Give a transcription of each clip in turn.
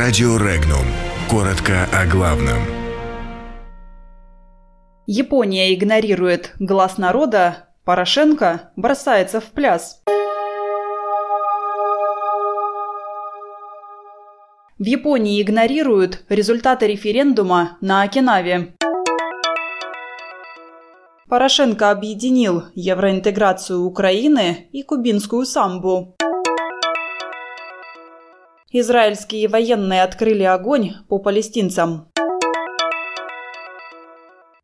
Радио Регнум. Коротко о главном. Япония игнорирует глаз народа, Порошенко бросается в пляс. В Японии игнорируют результаты референдума на Окинаве. Порошенко объединил евроинтеграцию Украины и кубинскую самбу. Израильские военные открыли огонь по палестинцам.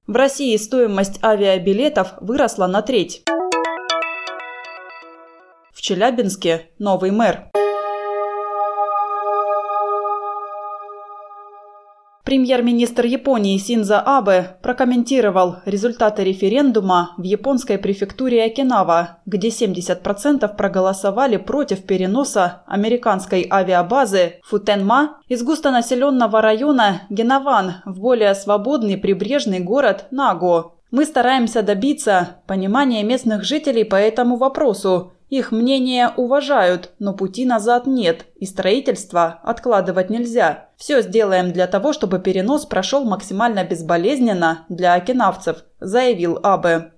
В России стоимость авиабилетов выросла на треть. В Челябинске новый мэр. Премьер-министр Японии Синза Абе прокомментировал результаты референдума в японской префектуре Окинава, где 70% проголосовали против переноса американской авиабазы Футенма из густонаселенного района Генаван в более свободный прибрежный город Наго. Мы стараемся добиться понимания местных жителей по этому вопросу их мнение уважают, но пути назад нет, и строительство откладывать нельзя. Все сделаем для того, чтобы перенос прошел максимально безболезненно для окинавцев, заявил Абе.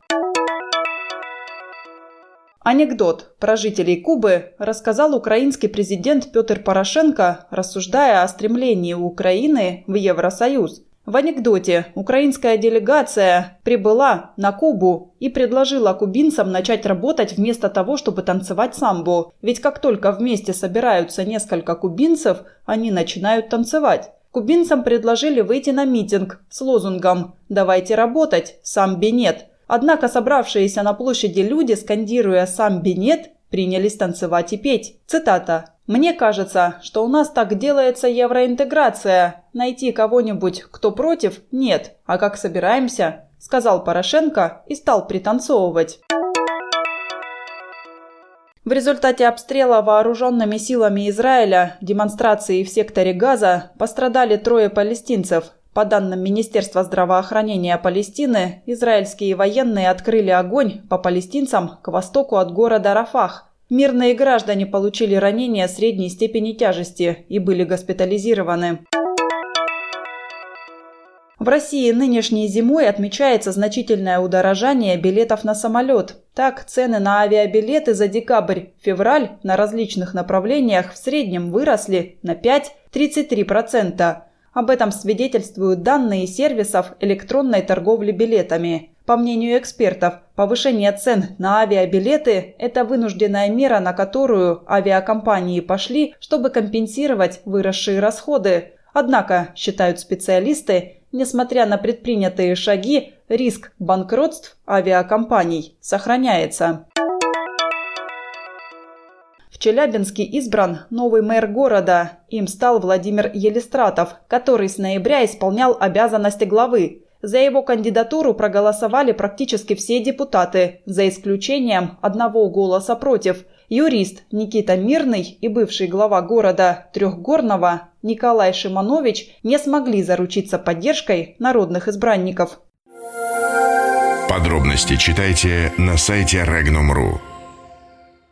Анекдот про жителей Кубы рассказал украинский президент Петр Порошенко, рассуждая о стремлении Украины в Евросоюз. В анекдоте украинская делегация прибыла на Кубу и предложила кубинцам начать работать вместо того, чтобы танцевать самбо. Ведь как только вместе собираются несколько кубинцев, они начинают танцевать. Кубинцам предложили выйти на митинг с лозунгом «Давайте работать, самби нет». Однако собравшиеся на площади люди, скандируя «самби нет», принялись танцевать и петь. Цитата. «Мне кажется, что у нас так делается евроинтеграция. Найти кого-нибудь, кто против, нет. А как собираемся?» – сказал Порошенко и стал пританцовывать. В результате обстрела вооруженными силами Израиля демонстрации в секторе Газа пострадали трое палестинцев. По данным Министерства здравоохранения Палестины, израильские военные открыли огонь по палестинцам к востоку от города Рафах. Мирные граждане получили ранения средней степени тяжести и были госпитализированы. В России нынешней зимой отмечается значительное удорожание билетов на самолет. Так, цены на авиабилеты за декабрь-февраль на различных направлениях в среднем выросли на 5-33%. Об этом свидетельствуют данные сервисов электронной торговли билетами. По мнению экспертов, повышение цен на авиабилеты – это вынужденная мера, на которую авиакомпании пошли, чтобы компенсировать выросшие расходы. Однако, считают специалисты, несмотря на предпринятые шаги, риск банкротств авиакомпаний сохраняется. В Челябинске избран новый мэр города. Им стал Владимир Елистратов, который с ноября исполнял обязанности главы. За его кандидатуру проголосовали практически все депутаты, за исключением одного голоса против. Юрист Никита Мирный и бывший глава города Трехгорного Николай Шиманович не смогли заручиться поддержкой народных избранников. Подробности читайте на сайте Regnum.ru.